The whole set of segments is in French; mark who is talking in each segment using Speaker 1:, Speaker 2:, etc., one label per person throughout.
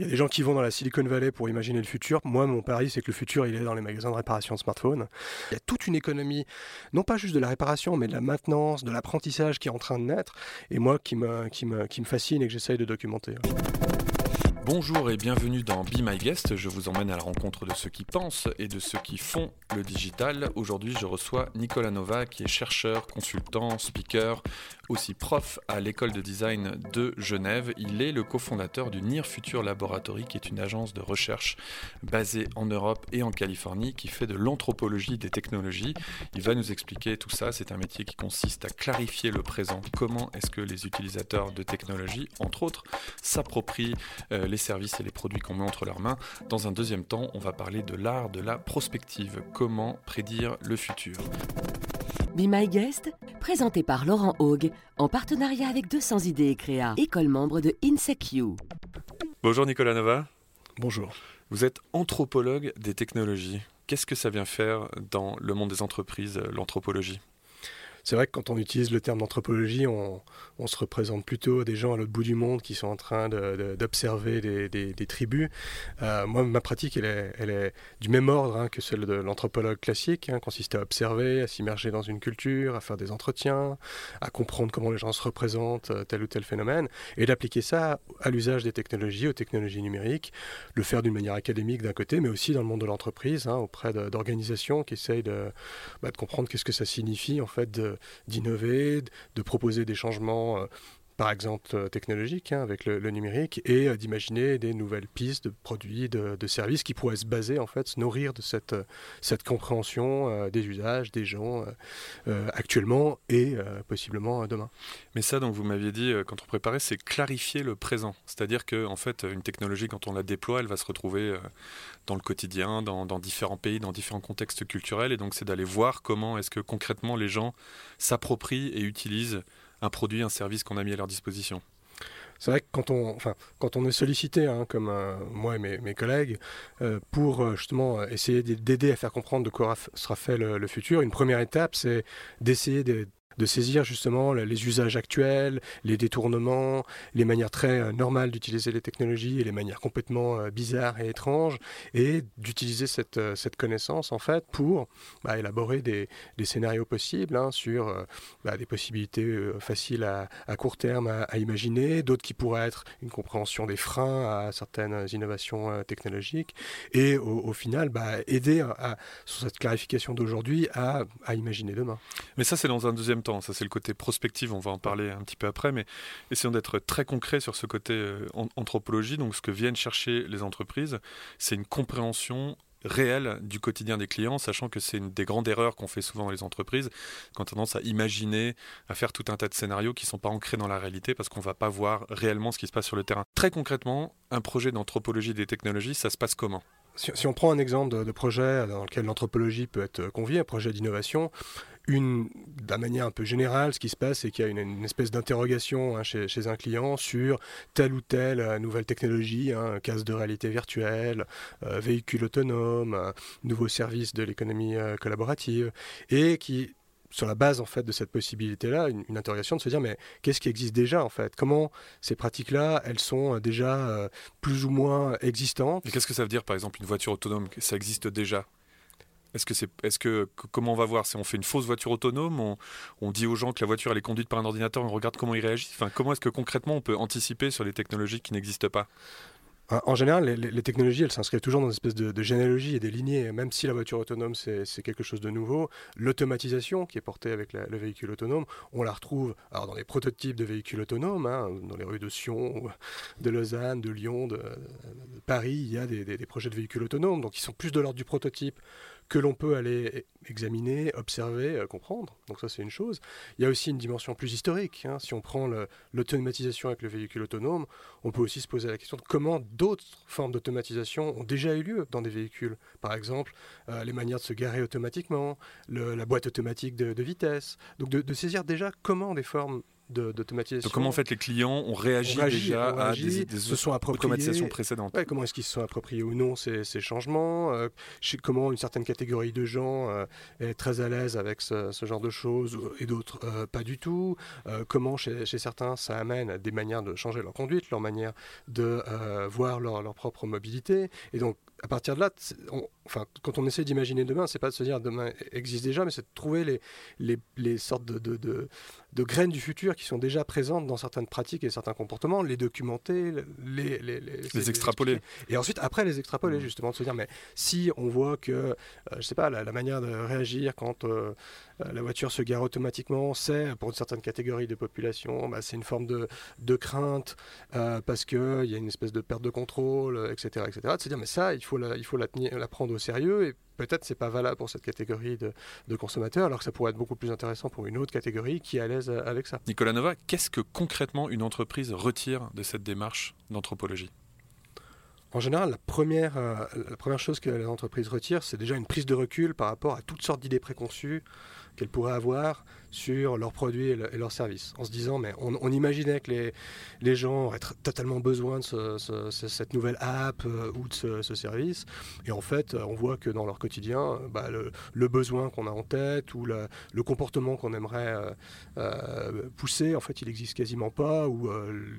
Speaker 1: Il y a des gens qui vont dans la Silicon Valley pour imaginer le futur. Moi, mon pari, c'est que le futur, il est dans les magasins de réparation de smartphones. Il y a toute une économie, non pas juste de la réparation, mais de la maintenance, de l'apprentissage qui est en train de naître, et moi qui me, fascine et que j'essaye de documenter.
Speaker 2: Bonjour et bienvenue dans Be My Guest. Je vous emmène à la rencontre de ceux qui pensent et de ceux qui font le digital. Aujourd'hui, je reçois Nicolas Nova, qui est chercheur, consultant, speaker, aussi prof à l'école de design de Genève. Il est le cofondateur du Near Future Laboratory, qui est une agence de recherche basée en Europe et en Californie, qui fait de l'anthropologie des technologies. Il va nous expliquer tout ça. C'est un métier qui consiste à clarifier le présent. Comment est-ce que les utilisateurs de technologies, entre autres, s'approprient euh, les services et les produits qu'on met entre leurs mains. Dans un deuxième temps, on va parler de l'art de la prospective. Comment prédire le futur
Speaker 3: Be My Guest, présenté par Laurent Haug, en partenariat avec 200 idées et créa, école membre de InSecU.
Speaker 2: Bonjour Nicolas Nova.
Speaker 1: Bonjour.
Speaker 2: Vous êtes anthropologue des technologies. Qu'est-ce que ça vient faire dans le monde des entreprises, l'anthropologie?
Speaker 1: C'est vrai que quand on utilise le terme d'anthropologie, on, se représente plutôt des gens à l'autre bout du monde qui sont en train d'observer des, tribus. Euh, moi, ma pratique, elle est, du même ordre hein, que celle de l'anthropologue classique, hein, consiste à observer, à s'immerger dans une culture, à faire des entretiens, à comprendre comment les gens se représentent euh, tel ou tel phénomène, et d'appliquer ça à l'usage des technologies, aux technologies numériques, le faire d'une manière académique d'un côté, mais aussi dans le monde de l'entreprise, hein, auprès d'organisations qui essayent de, bah, de comprendre qu'est-ce que ça signifie en fait d'innover, de proposer des changements euh, par exemple euh, technologiques hein, avec le, numérique et euh, d'imaginer des nouvelles pistes de produits, de, services qui pourraient se baser en fait, se nourrir de cette, cette compréhension des usages des gens actuellement et possiblement demain.
Speaker 2: Mais ça, donc vous m'aviez dit quand on préparait, c'est clarifier le présent, c'est-à-dire que en fait une technologie quand on la déploie, elle va se retrouver dans le quotidien, dans, différents pays, dans différents contextes culturels. Et donc, c'est d'aller voir comment est-ce que concrètement les gens s'approprient et utilisent un produit, un service qu'on a mis à leur disposition.
Speaker 1: C'est vrai que quand on, enfin, quand on est sollicité, hein, comme moi et mes, collègues, euh, pour euh, justement essayer d'aider à faire comprendre de quoi sera fait le futur, une première étape, c'est d'essayer de, de saisir justement les usages actuels, les détournements, les manières très euh, normales d'utiliser les technologies et les manières complètement euh, bizarres et étranges, et d'utiliser cette, euh, cette, connaissance en fait pour bah, élaborer des, scénarios possibles hein, sur bah, des possibilités faciles à, court terme à, imaginer, d'autres qui pourraient être une compréhension des freins à certaines innovations technologiques, et au, final bah, aider sur cette clarification d'aujourd'hui à, à imaginer demain.
Speaker 2: Mais ça c'est dans un deuxième temps ça, c'est le côté prospectif, on va en parler un petit peu après, mais essayons d'être très concret sur ce côté euh, anthropologie. Donc, ce que viennent chercher les entreprises, c'est une compréhension réelle du quotidien des clients, sachant que c'est une des grandes erreurs qu'on fait souvent dans les entreprises, quand on a tendance à imaginer, à faire tout un tas de scénarios qui ne sont pas ancrés dans la réalité parce qu'on ne va pas voir réellement ce qui se passe sur le terrain. Très concrètement, un projet d'anthropologie des technologies, ça se passe comment?
Speaker 1: Si, on prend un exemple de, projet dans lequel l'anthropologie peut être conviée, un projet d'innovation, une, de manière un peu générale, ce qui se passe, c'est qu'il y a une, espèce d'interrogation hein, chez, un client sur telle ou telle euh, nouvelle technologie, hein, casque de réalité virtuelle, euh, véhicule autonome, nouveau service de l'économie euh, collaborative, et qui sur la base en fait de cette possibilité-là, une, interrogation de se dire mais qu'est-ce qui existe déjà en fait? Comment ces pratiques-là, elles sont euh, déjà euh, plus ou moins existantes?
Speaker 2: Et qu'est-ce que ça veut dire par exemple une voiture autonome? Ça existe déjà? Est-ce que c'est, est-ce que comment on va voir? Si on fait une fausse voiture autonome, on, dit aux gens que la voiture elle est conduite par un ordinateur, on regarde comment ils réagissent? Enfin, comment est-ce que concrètement on peut anticiper sur les technologies qui n'existent pas?
Speaker 1: En général, les, technologies, elles s'inscrivent toujours dans une espèce de, généalogie et des lignées. Même si la voiture autonome, c'est quelque chose de nouveau, l'automatisation qui est portée avec le véhicule autonome, on la retrouve alors dans les prototypes de véhicules autonomes, hein, dans les rues de Sion, de Lausanne, de Lyon, de, Paris, il y a des, projets de véhicules autonomes. Donc, ils sont plus de l'ordre du prototype que l'on peut aller examiner, observer, euh, comprendre. Donc ça c'est une chose. Il y a aussi une dimension plus historique. Hein. Si on prend l'automatisation avec le véhicule autonome, on peut aussi se poser la question de comment d'autres formes d'automatisation ont déjà eu lieu dans des véhicules. Par exemple, euh, les manières de se garer automatiquement, la boîte automatique de, vitesse. Donc de, saisir déjà comment des formes d'automatisation.
Speaker 2: Donc comment en fait les clients ont réagi, déjà à des, des
Speaker 1: se sont
Speaker 2: automatisations précédentes
Speaker 1: Comment est-ce qu'ils se sont appropriés ou non ces, ces changements euh, Comment une certaine catégorie de gens euh, est très à l'aise avec ce, genre de choses et d'autres euh, pas du tout Comment chez, chez, certains ça amène à des manières de changer leur conduite, leur manière de voir leur, leur propre mobilité Et donc à partir de là, enfin, quand on essaie d'imaginer demain, c'est pas de se dire demain existe déjà, mais c'est de trouver les, les, les sortes de, de, de, de, graines du futur qui sont déjà présentes dans certaines pratiques et certains comportements, les documenter, les, les,
Speaker 2: les extrapoler.
Speaker 1: Et ensuite, après, les extrapoler, mmh. justement, de se dire, mais si on voit que, euh, je sais pas, la, manière de réagir quand euh, euh, la voiture se gare automatiquement, c'est, pour une certaine catégorie de population, bah, c'est une forme de, de crainte parce qu'il y a une espèce de perte de contrôle, etc., etc. De se dire, mais ça, il faut la, il faut la, tenir, la prendre au sérieux et peut-être c'est pas valable pour cette catégorie de, consommateurs, alors que ça pourrait être beaucoup plus intéressant pour une autre catégorie qui est à l'aise avec ça.
Speaker 2: Nicolas Nova, qu'est-ce que concrètement une entreprise retire de cette démarche d'anthropologie?
Speaker 1: En général, la première, euh, la première chose que les entreprises retirent, c'est déjà une prise de recul par rapport à toutes sortes d'idées préconçues qu'elles pourraient avoir sur leurs produits et, leurs services, en se disant, mais on, imaginait que les, les, gens auraient totalement besoin de cette nouvelle app euh, ou de ce, service, et en fait, on voit que dans leur quotidien, bah, le, besoin qu'on a en tête ou le comportement qu'on aimerait euh, euh, pousser, en fait, il n'existe quasiment pas, ou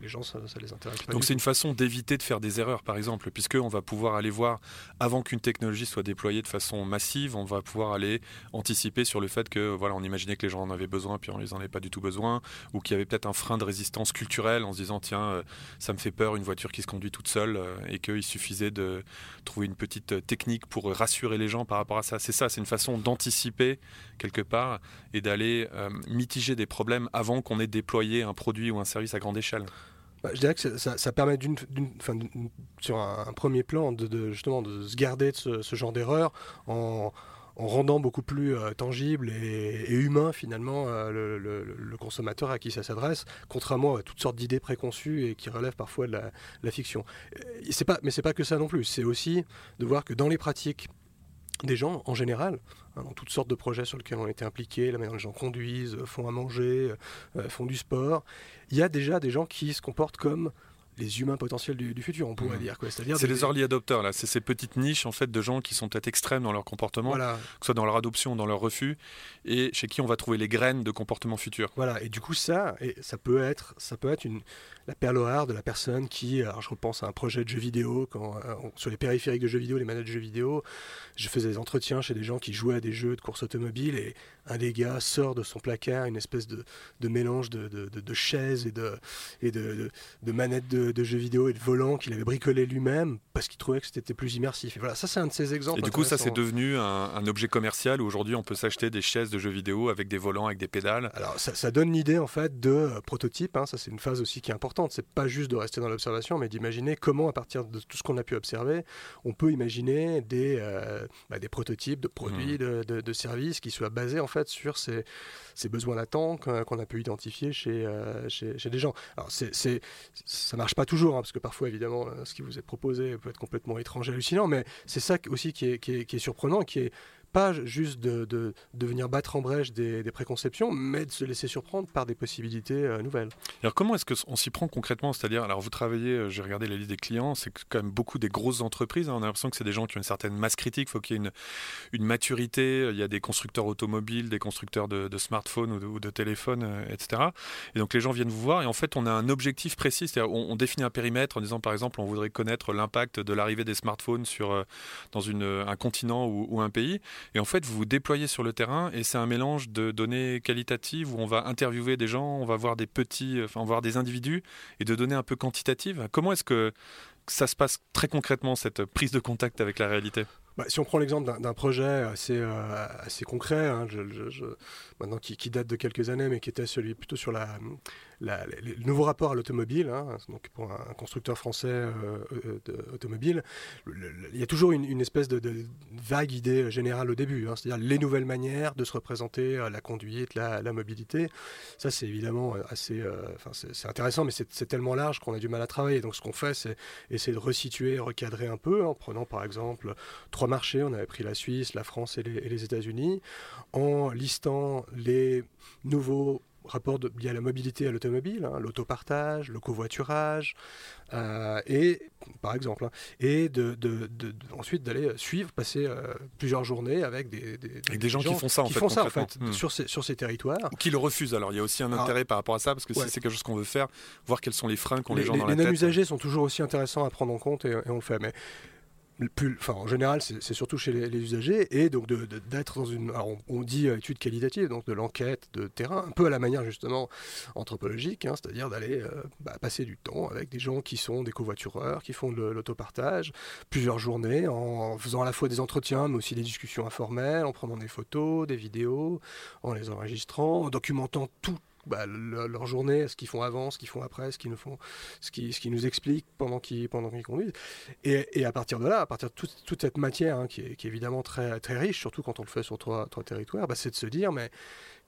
Speaker 1: les gens, ça, ça les intéresse pas.
Speaker 2: Donc c'est une façon d'éviter de faire des erreurs, par exemple, puisqu'on va pouvoir aller voir, avant qu'une technologie soit déployée de façon massive, on va pouvoir aller anticiper sur le fait que, voilà, on imaginait que les gens en avaient besoin, puis on les en avait pas du tout besoin, ou qu'il y avait peut-être un frein de résistance culturelle en se disant tiens, euh, ça me fait peur une voiture qui se conduit toute seule, euh, et qu'il suffisait de trouver une petite euh, technique pour rassurer les gens par rapport à ça. C'est ça, c'est une façon d'anticiper quelque part et d'aller mitiger des problèmes avant qu'on ait déployé un produit ou un service à grande échelle.
Speaker 1: Bah, je dirais que ça, permet d'une, sur un, premier plan de, justement de se garder de ce, ce genre d'erreur en, en rendant beaucoup plus euh, tangible et, humain finalement euh, le, consommateur à qui ça s'adresse, contrairement à toutes sortes d'idées préconçues et qui relèvent parfois de la, fiction. C'est pas, mais pas que ça non plus. C'est aussi de voir que dans les pratiques des gens en général, hein, dans toutes sortes de projets sur lesquels on été impliqués, la manière dont les gens conduisent, font à manger, euh, font du sport, il y a déjà des gens qui se comportent comme les humains potentiels du, futur, on pourrait mmh. dire.
Speaker 2: C'est les early adopters, là. C'est ces petites niches en fait, de gens qui sont peut-être extrêmes dans leur comportement, que ce soit dans leur adoption, dans leur refus, et chez qui on va trouver les graines de comportement futur.
Speaker 1: Voilà, et du coup, ça, et ça peut être, ça peut être une, la perle de la personne qui, alors je repense à un projet de jeu vidéo, quand, euh, sur les périphériques de jeux vidéo, les manettes de jeux vidéo, je faisais des entretiens chez des gens qui jouaient à des jeux de course automobile, et un des gars sort de son placard une espèce de, de mélange de, de, de, chaises et de, et de, manettes de, jeux vidéo et de volants qu'il avait bricolé lui-même parce qu'il trouvait que c'était plus immersif. Et voilà, ça c'est un de ces exemples.
Speaker 2: Et du coup, ça c'est devenu un, objet commercial où aujourd'hui on peut s'acheter des chaises de jeux vidéo avec des volants, avec des pédales.
Speaker 1: Alors ça, ça donne l'idée en fait de euh, prototype, hein. ça c'est une phase aussi qui est importante. C'est pas juste de rester dans l'observation, mais d'imaginer comment à partir de tout ce qu'on a pu observer, on peut imaginer des, euh, bah, des prototypes de produits, mmh. de, de, services qui soient basés en fait sur ces, ces besoins latents qu'on a pu identifier chez, euh, chez, chez, des gens. Alors c'est, ça marche pas toujours, hein, parce que parfois évidemment ce qui vous est proposé peut être complètement étrange et hallucinant, mais c'est ça aussi qui est, qui est surprenant, qui est pas juste de, de, venir battre en brèche des, préconceptions, mais de se laisser surprendre par des possibilités euh, nouvelles.
Speaker 2: Alors comment est-ce qu'on s'y prend concrètement? C'est-à-dire, alors vous travaillez, euh, j'ai regardé la liste des clients, c'est quand même beaucoup des grosses entreprises, hein. on a l'impression que c'est des gens qui ont une certaine masse critique, il faut qu'il y ait une, une, maturité, il y a des constructeurs automobiles, des constructeurs de, smartphones ou de, téléphones, euh, etc. Et donc les gens viennent vous voir et en fait on a un objectif précis, c'est-à-dire on, définit un périmètre en disant par exemple on voudrait connaître l'impact de l'arrivée des smartphones sur, dans un continent ou un pays. Et en fait, vous vous déployez sur le terrain et c'est un mélange de données qualitatives où on va interviewer des gens, on va voir des petits, enfin, on va voir des individus et de données un peu quantitatives. Comment est-ce que ça se passe très concrètement, cette prise de contact avec la réalité?
Speaker 1: Bah, si on prend l'exemple d'un projet assez, euh, assez concret, hein, maintenant qui, qui, date de quelques années, mais qui était celui plutôt sur la, le nouveau rapport à l'automobile, hein, donc pour un, constructeur français euh, euh, automobile, il y a toujours une, espèce de, vague idée générale au début, hein, c'est-à-dire les nouvelles manières de se représenter euh, la conduite, la, mobilité. Ça, c'est évidemment assez, c'est intéressant, mais c'est tellement large qu'on a du mal à travailler. Donc, ce qu'on fait, c'est essayer de resituer, recadrer un peu, en prenant par exemple trois marchés. On avait pris la Suisse, la France et les États-Unis, en listant les nouveaux rapports liés à la mobilité à l'automobile, hein, l'autopartage, le covoiturage, et par exemple, hein, et de, ensuite d'aller suivre, passer plusieurs journées avec des,
Speaker 2: des, gens, qui font ça en fait, font ça, en fait
Speaker 1: hmm. sur, ces, sur ces territoires.
Speaker 2: Ou qui le refusent. Alors il y a aussi un intérêt par rapport à ça parce que si c'est quelque chose qu'on veut faire, voir quels sont les freins qu'ont les, gens dans la tête.
Speaker 1: Les non-usagers sont toujours aussi intéressants à prendre en compte et, et on le fait. Mais en général, c'est surtout chez les, usagers, et donc d'être dans une, on, dit étude qualitative, donc de l'enquête de terrain, un peu à la manière justement anthropologique, hein, c'est-à-dire d'aller euh, bah, passer du temps avec des gens qui sont des covoitureurs, qui font de l'autopartage, plusieurs journées, en faisant à la fois des entretiens, mais aussi des discussions informelles, en prenant des photos, des vidéos, en les enregistrant, en documentant tout bah, leur journée, ce qu'ils font avant, ce qu'ils font après, ce qu'ils nous expliquent pendant qu'ils conduisent. Et, à partir de là, à partir de toute, cette matière hein, qui, est, évidemment très riche, surtout quand on le fait sur trois, territoires, bah, c'est de se dire mais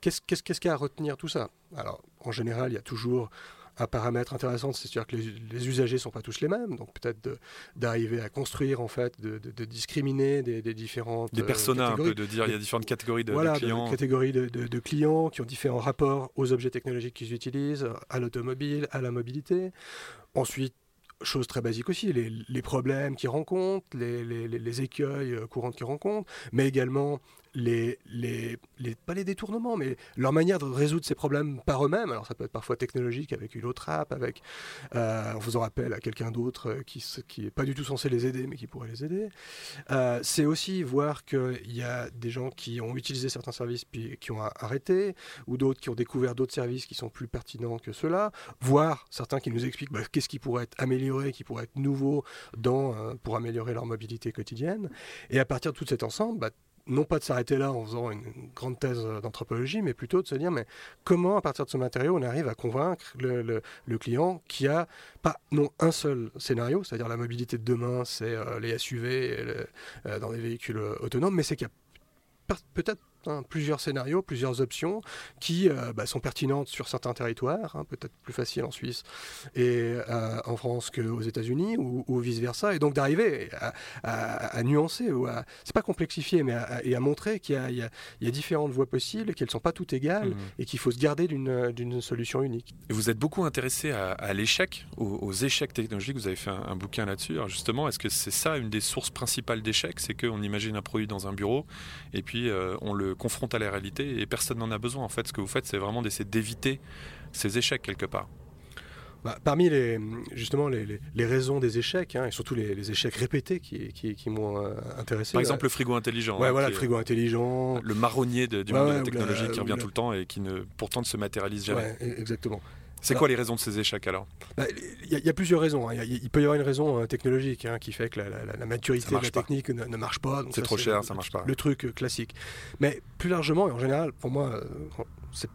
Speaker 1: qu'est-ce qu'il y a à retenir tout ça? Alors en général, il y a toujours un paramètre intéressant, c'est-à-dire que les, usagers ne sont pas tous les mêmes, donc peut-être d'arriver à construire, en fait, de, discriminer des, différentes
Speaker 2: Des euh, personas, un peu, de dire il y a différentes catégories de,
Speaker 1: voilà,
Speaker 2: clients.
Speaker 1: catégories de, clients qui ont différents rapports aux objets technologiques qu'ils utilisent, à l'automobile, à la mobilité. Ensuite, chose très basique aussi, les, problèmes qu'ils rencontrent, les, les, écueils euh, courants qu'ils rencontrent, mais également les, pas les détournements, mais leur manière de résoudre ces problèmes par eux-mêmes. Alors ça peut être parfois technologique avec une autre app, avec, euh, en faisant appel à quelqu'un d'autre euh, qui n'est pas du tout censé les aider, mais qui pourrait les aider. Euh, c'est aussi voir qu'il y a des gens qui ont utilisé certains services puis qui ont arrêté, ou d'autres qui ont découvert d'autres services qui sont plus pertinents que ceux-là, voir certains qui nous expliquent bah, qu'est-ce qui pourrait être amélioré, qui pourrait être nouveau dans, pour améliorer leur mobilité quotidienne. Et à partir de tout cet ensemble, bah, non pas de s'arrêter là en faisant une, grande thèse d'anthropologie, mais plutôt de se dire mais comment à partir de ce matériau on arrive à convaincre le, client qui a pas non un seul scénario, c'est-à-dire la mobilité de demain, c'est euh, les SUV euh, dans les véhicules autonomes, mais c'est qu'il y a peut-être Hein, plusieurs scénarios, plusieurs options qui euh, bah, sont pertinentes sur certains territoires, hein, peut-être plus facile en Suisse et euh, en France qu'aux États-Unis ou, vice-versa, et donc d'arriver à, nuancer, ou à, c'est pas complexifier, mais et à montrer qu'il y, a, différentes voies possibles, qu'elles ne sont pas toutes égales mmh. et qu'il faut se garder d'une solution unique.
Speaker 2: Et vous êtes beaucoup intéressé à, l'échec, aux, échecs technologiques, vous avez fait un, bouquin là-dessus. justement, est-ce que c'est ça une des sources principales d'échecs, c'est qu'on imagine un produit dans un bureau et puis euh, on le confronte à la réalité et personne n'en a besoin. En fait, ce que vous faites, c'est vraiment d'essayer d'éviter ces échecs quelque part.
Speaker 1: Bah, parmi les, justement les, les, raisons des échecs, hein, et surtout les, échecs répétés qui, qui, qui m'ont euh, intéressé.
Speaker 2: Par exemple, le frigo intelligent.
Speaker 1: Ouais, hein, voilà, le frigo intelligent.
Speaker 2: Le marronnier du monde de la technologie qui revient tout le temps et qui ne, pourtant ne se matérialise jamais.
Speaker 1: E-, exactement.
Speaker 2: C'est quoi les raisons de ces échecs alors?
Speaker 1: Bah, Il y, a plusieurs raisons. Hein. Il, peut y avoir une raison euh, technologique qui fait que la, maturité de la technique ne, marche pas.
Speaker 2: C'est trop cher, ça marche pas.
Speaker 1: Le truc euh, classique. Mais plus largement, et en général, pour moi,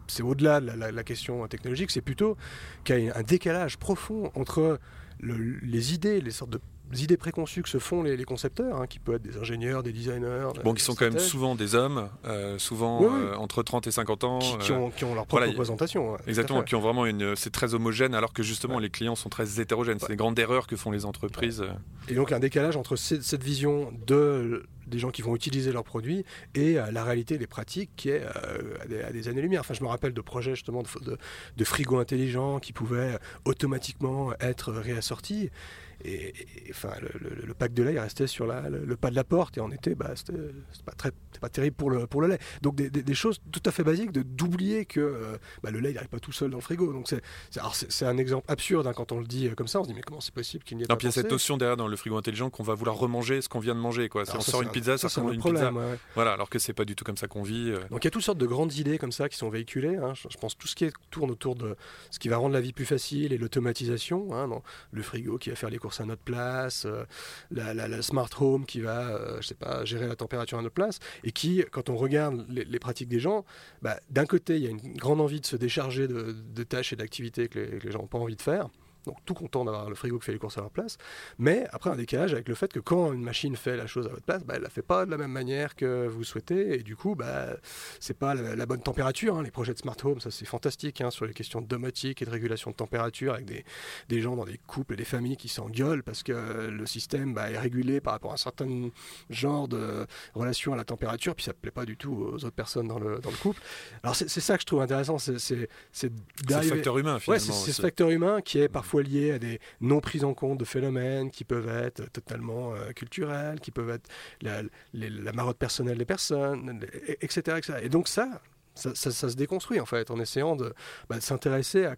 Speaker 1: c'est au-delà de la, question technologique, c'est plutôt qu'il y a un décalage profond entre les idées, les sortes de idées préconçues que se font les, concepteurs, hein, qui peuvent être des ingénieurs, des designers.
Speaker 2: Bon, qui sont quand même souvent des hommes, euh, souvent euh, entre 30 et 50 ans.
Speaker 1: Qui, ont, leur propre représentation.
Speaker 2: exactement, qui ont vraiment une. C'est très homogène, alors que justement les clients sont très hétérogènes. C'est des grandes erreurs que font les entreprises.
Speaker 1: Et donc un décalage entre cette vision de des gens qui vont utiliser leurs produits et euh, la réalité des pratiques qui est euh, à, des, années-lumière. Enfin, je me rappelle de projets justement de, de, frigos intelligents qui pouvaient automatiquement être réassortis. Et, enfin, le, pack de lait restait sur la, le, pas de la porte et en été, bah, c'était pas, très, pas terrible pour le, pour le lait. Donc des, choses tout à fait basiques d'oublier que euh, bah, le lait n'arrive pas tout seul dans le frigo. Donc c'est un exemple absurde hein, quand on le dit comme ça. On se dit mais comment c'est possible qu'il n'y ait pas.
Speaker 2: il y a cette notion derrière dans le frigo intelligent qu'on va vouloir remanger ce qu'on vient de manger. Quoi. on sort une ça, c'est un problème. Voilà, alors que c'est pas du tout comme ça qu'on vit. Euh.
Speaker 1: Donc il y a toutes sortes de grandes idées comme ça qui sont véhiculées. Hein. Je, pense tout ce qui tourne autour de ce qui va rendre la vie plus facile et l'automatisation. Hein, le frigo qui va faire les courses à notre place, euh, la, smart home qui va, euh, je sais pas, gérer la température à notre place, et qui, quand on regarde les, pratiques des gens, bah, d'un côté il y a une grande envie de se décharger de, tâches et d'activités que, les, gens n'ont pas envie de faire donc tout content d'avoir le frigo qui fait les courses à leur place, mais après un décalage avec le fait que quand une machine fait la chose à votre place, bah, elle la fait pas de la même manière que vous souhaitez, et du coup, bah, c'est pas la, bonne température. Hein. Les projets de smart home, ça c'est fantastique hein, sur les questions de domotique et de régulation de température avec des, des gens dans des couples et des familles qui s'engueulent parce que le système bah, est régulé par rapport à un certain genre de relation à la température, puis ça ne plaît pas du tout aux autres personnes dans le, dans le couple. Alors c'est ça que je trouve intéressant, c'est
Speaker 2: ce facteur humain finalement.
Speaker 1: Ouais, c'est ce facteur humain qui est parfois lié à des non prises en compte de phénomènes qui peuvent être totalement euh, culturels, qui peuvent être la, marotte personnelle des personnes, etc.. Et donc ça, ça, se déconstruit en fait en essayant de, bah, de s'intéresser à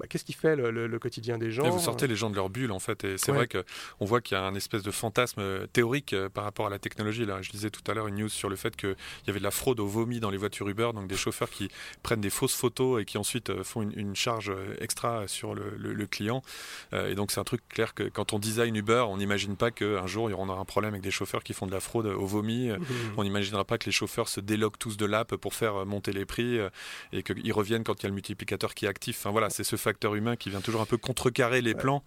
Speaker 1: bah, qu'est-ce qui fait le, quotidien des gens
Speaker 2: et Vous sortez les gens de leur bulle en fait, et c'est vrai vrai qu'on voit qu'il y a un espèce de fantasme euh, théorique euh, par rapport à la technologie. Là, je disais tout à l'heure une news sur le fait qu'il y avait de la fraude au vomi dans les voitures Uber, donc des chauffeurs qui prennent des fausses photos et qui ensuite euh, font une, charge extra sur le, client. et donc c'est un truc clair que quand on design Uber, on n'imagine pas qu'un jour y aura un problème avec des chauffeurs qui font de la fraude au vomi. Mmh. On n'imaginera pas que les chauffeurs se déloquent tous de l'app pour faire monter les prix et qu'ils reviennent quand il y a le multiplicateur qui est actif. Enfin voilà, c'est ce facteur humain qui vient toujours un peu contrecarrer les plans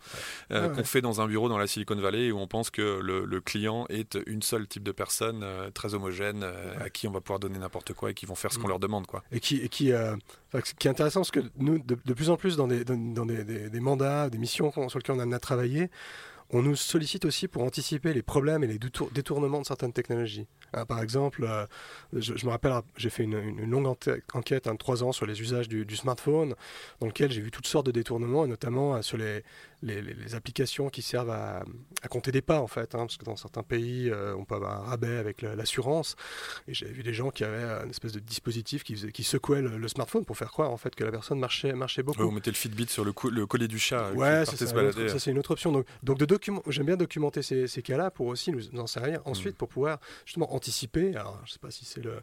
Speaker 2: euh, qu'on fait dans un bureau dans la Silicon Valley où on pense que le, client est une seule type de personne euh, très homogène euh, à qui on va pouvoir donner n'importe quoi et qui vont faire ce qu'on mm. leur demande. Quoi.
Speaker 1: Et qui, et qui, qui est intéressant parce que nous, de, plus en plus dans des, dans, des, des, mandats, des missions sur lesquelles on a amené à travailler, on nous sollicite aussi pour anticiper les problèmes et les détournements de certaines technologies. Hein, par exemple, je, me rappelle, j'ai fait une, longue enquête, de hein, trois ans sur les usages du, smartphone, dans lequel j'ai vu toutes sortes de détournements, et notamment sur les, les, applications qui servent à, compter des pas en fait, hein, parce que dans certains pays euh, on peut avoir un rabais avec l'assurance. Et j'ai vu des gens qui avaient une espèce de dispositif qui, qui secouait le, smartphone pour faire croire en fait que la personne marchait, marchait beaucoup.
Speaker 2: vous mettez le Fitbit sur le, le collier du chat.
Speaker 1: Ouais, c'est ça. ça c'est une autre option. Donc, donc de document, j'aime bien documenter ces, ces cas-là pour aussi nous, en servir ensuite mm. pour pouvoir justement anticiper. Alors je sais pas si c'est le,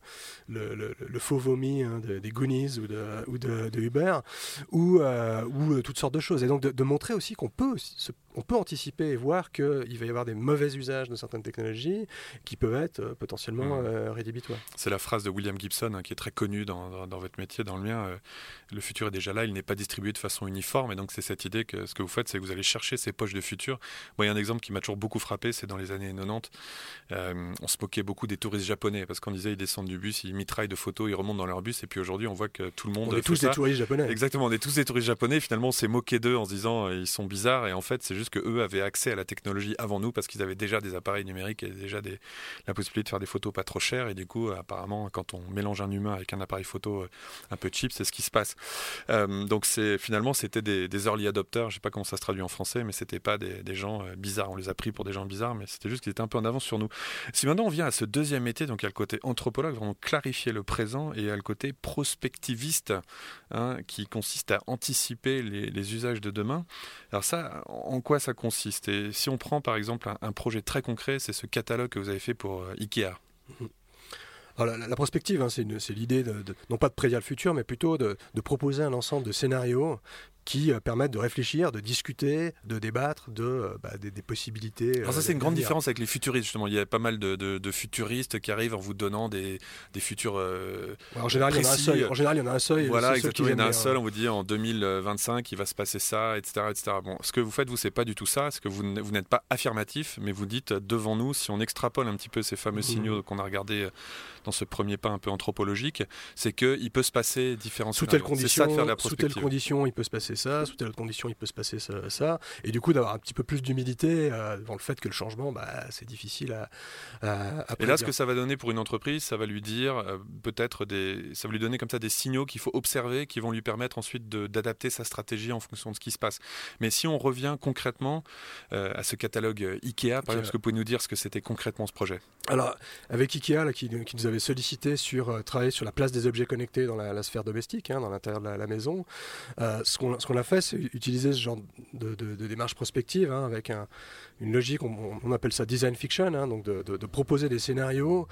Speaker 1: le, le, faux vomi hein, des Goonies ou de, ou de, Uber ou, euh, ou euh, toutes sortes de choses. Et donc de, de montrer aussi qu'on peut, on peut anticiper et voir qu'il va y avoir des mauvais usages de certaines technologies qui peuvent être euh, potentiellement mmh. euh, rédhibitoires.
Speaker 2: C'est la phrase de William Gibson hein, qui est très connue dans, votre métier, dans le mien. Euh, le futur est déjà là, il n'est pas distribué de façon uniforme. Et donc, c'est cette idée que ce que vous faites, c'est que vous allez chercher ces poches de futur. Moi, il y a un exemple qui m'a toujours beaucoup frappé, c'est dans les années 90. on se moquait beaucoup des touristes japonais parce qu'on disait ils descendent du bus, ils mitraillent de photos, ils remontent dans leur bus. Et puis aujourd'hui, on voit que tout le monde.
Speaker 1: On est tous des touristes japonais.
Speaker 2: Exactement, on est tous des touristes japonais. Finalement, on s'est moqué d'eux en se disant ils sont bizarres. Et en fait, c'est juste que eux avaient accès à la technologie avant nous parce qu'ils avaient déjà des appareils numériques et déjà des, la possibilité de faire des photos pas trop chères. Et du coup, apparemment, quand on mélange un humain avec un appareil photo euh, un peu cheap, c'est ce qui se passe. Euh, donc finalement c'était des, early adopters. Je sais pas comment ça se traduit en français, mais c'était pas des, gens euh, bizarres. On les a pris pour des gens bizarres, mais c'était juste qu'ils étaient un peu en avance sur nous. Si maintenant on vient à ce deuxième métier, donc il y a le côté anthropologue, vraiment clarifier le présent, et il y a le côté prospectiviste, hein, qui consiste à anticiper les, les usages de demain. Alors ça, en quoi ça consiste? Et si on prend par exemple un, projet très concret, c'est ce catalogue que vous avez fait pour euh, Ikea.
Speaker 1: Alors, la, prospective, hein, c'est l'idée de, non pas de prédire le futur, mais plutôt de, de, proposer un ensemble de scénarios qui euh, permettent de réfléchir, de discuter, de débattre de, euh, bah, des, possibilités.
Speaker 2: Alors ça euh, c'est une grande différence avec les futuristes justement. Il y a pas mal de, de, futuristes qui arrivent en vous donnant des, des futurs.
Speaker 1: en général, il y en a un seul. En général, il y en a un seul.
Speaker 2: Voilà, exactement. Il y en a un seul. On vous dit en 2025, il va se passer ça, etc., etc. Bon, ce que vous faites, vous, c'est pas du tout ça. Ce que vous, vous n'êtes pas affirmatif, mais vous dites devant nous, si on extrapole un petit peu ces fameux mmh. signaux qu'on a regardés dans ce premier pas un peu anthropologique, c'est qu'il peut se passer différents
Speaker 1: sous telle condition, sous telle condition, il peut se passer ça, sous telle condition, il peut se passer ça, et du coup d'avoir un petit peu plus d'humilité euh, devant le fait que le changement, bah, c'est difficile à, à,
Speaker 2: Et là, ce que ça va donner pour une entreprise, ça va lui dire euh, peut-être des, ça va lui donner comme ça des signaux qu'il faut observer, qui vont lui permettre ensuite d'adapter sa stratégie en fonction de ce qui se passe. Mais si on revient concrètement euh, à ce catalogue Ikea, par exemple, est-ce que vous pouvez nous dire ce que c'était concrètement ce projet?
Speaker 1: Alors, avec Ikea, là, qui, qui nous avait sollicité sur euh, travailler sur la place des objets connectés dans la, sphère domestique, hein, dans l'intérieur de la, maison. Euh, ce qu'on a fait, c'est utiliser ce genre de, démarche prospective hein, avec une logique, on, appelle ça design fiction, hein, donc de, proposer des scénarios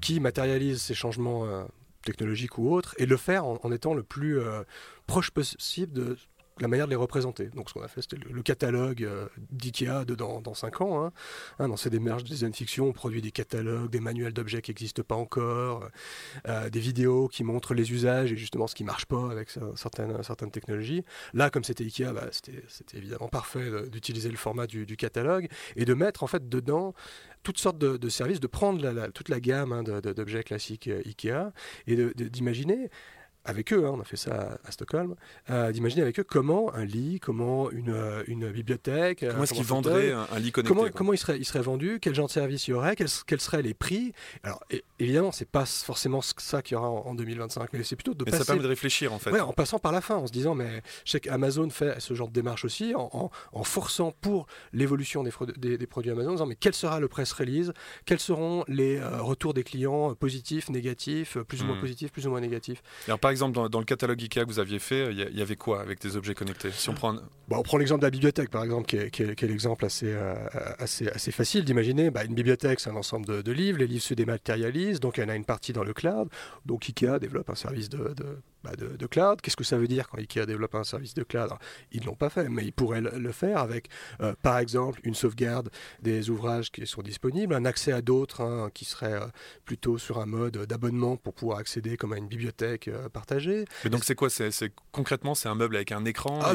Speaker 1: qui matérialisent ces changements euh, technologiques ou autres et le faire en, étant le plus proche possible de la manière de les représenter. Donc ce qu'on a fait, c'était le, catalogue euh, d'IKEA dans, dans 5 ans. Hein. Hein, dans ces démarches de design fiction, on produit des catalogues, des manuels d'objets qui n'existent pas encore, euh, des vidéos qui montrent les usages et justement ce qui ne marche pas avec certaines, certaines technologies. Là, comme c'était IKEA, bah, c'était évidemment parfait d'utiliser le format du, catalogue et de mettre en fait dedans toutes sortes de, services, de prendre toute la gamme hein, d'objets classiques euh, IKEA et d'imaginer avec eux, hein, on a fait ça à, Stockholm, euh, d'imaginer avec eux comment un lit, comment une, euh, une bibliothèque.
Speaker 2: Comment est-ce qu'ils vendraient un, lit connecté
Speaker 1: Comment, comment il, serait, il serait vendu Quel genre de service il y aurait quels, quels, seraient les prix Alors et, évidemment, c'est pas forcément ça qu'il y aura en, 2025, mais c'est plutôt de
Speaker 2: mais
Speaker 1: passer.
Speaker 2: ça permet de réfléchir en fait.
Speaker 1: Ouais, en passant par la fin, en se disant, mais je sais qu'Amazon fait ce genre de démarche aussi, en, en forçant pour l'évolution des, des, produits Amazon, en disant, mais quel sera le press release Quels seront les euh, retours des clients positifs, négatifs, plus ou moins hmm. positifs, plus ou moins négatifs
Speaker 2: Alors, par exemple, dans, le catalogue IKEA que vous aviez fait, il y, avait quoi avec des objets connectés Si on prend,
Speaker 1: bon, on prend l'exemple de la bibliothèque, par exemple, qui est, l'exemple assez, euh, assez, assez facile d'imaginer. Bah, une bibliothèque, c'est un ensemble de, livres. Les livres se dématérialisent, donc il y en a une partie dans le cloud. Donc IKEA développe un service de, bah, de, cloud. Qu'est-ce que ça veut dire quand IKEA développe un service de cloud? Ils ne l'ont pas fait, mais ils pourraient le, faire avec, euh, par exemple, une sauvegarde des ouvrages qui sont disponibles, un accès à d'autres hein, qui seraient euh, plutôt sur un mode d'abonnement pour pouvoir accéder comme à une bibliothèque euh, partagée.
Speaker 2: Mais donc c'est quoi? C'est, Concrètement, c'est un meuble avec un écran
Speaker 1: ah,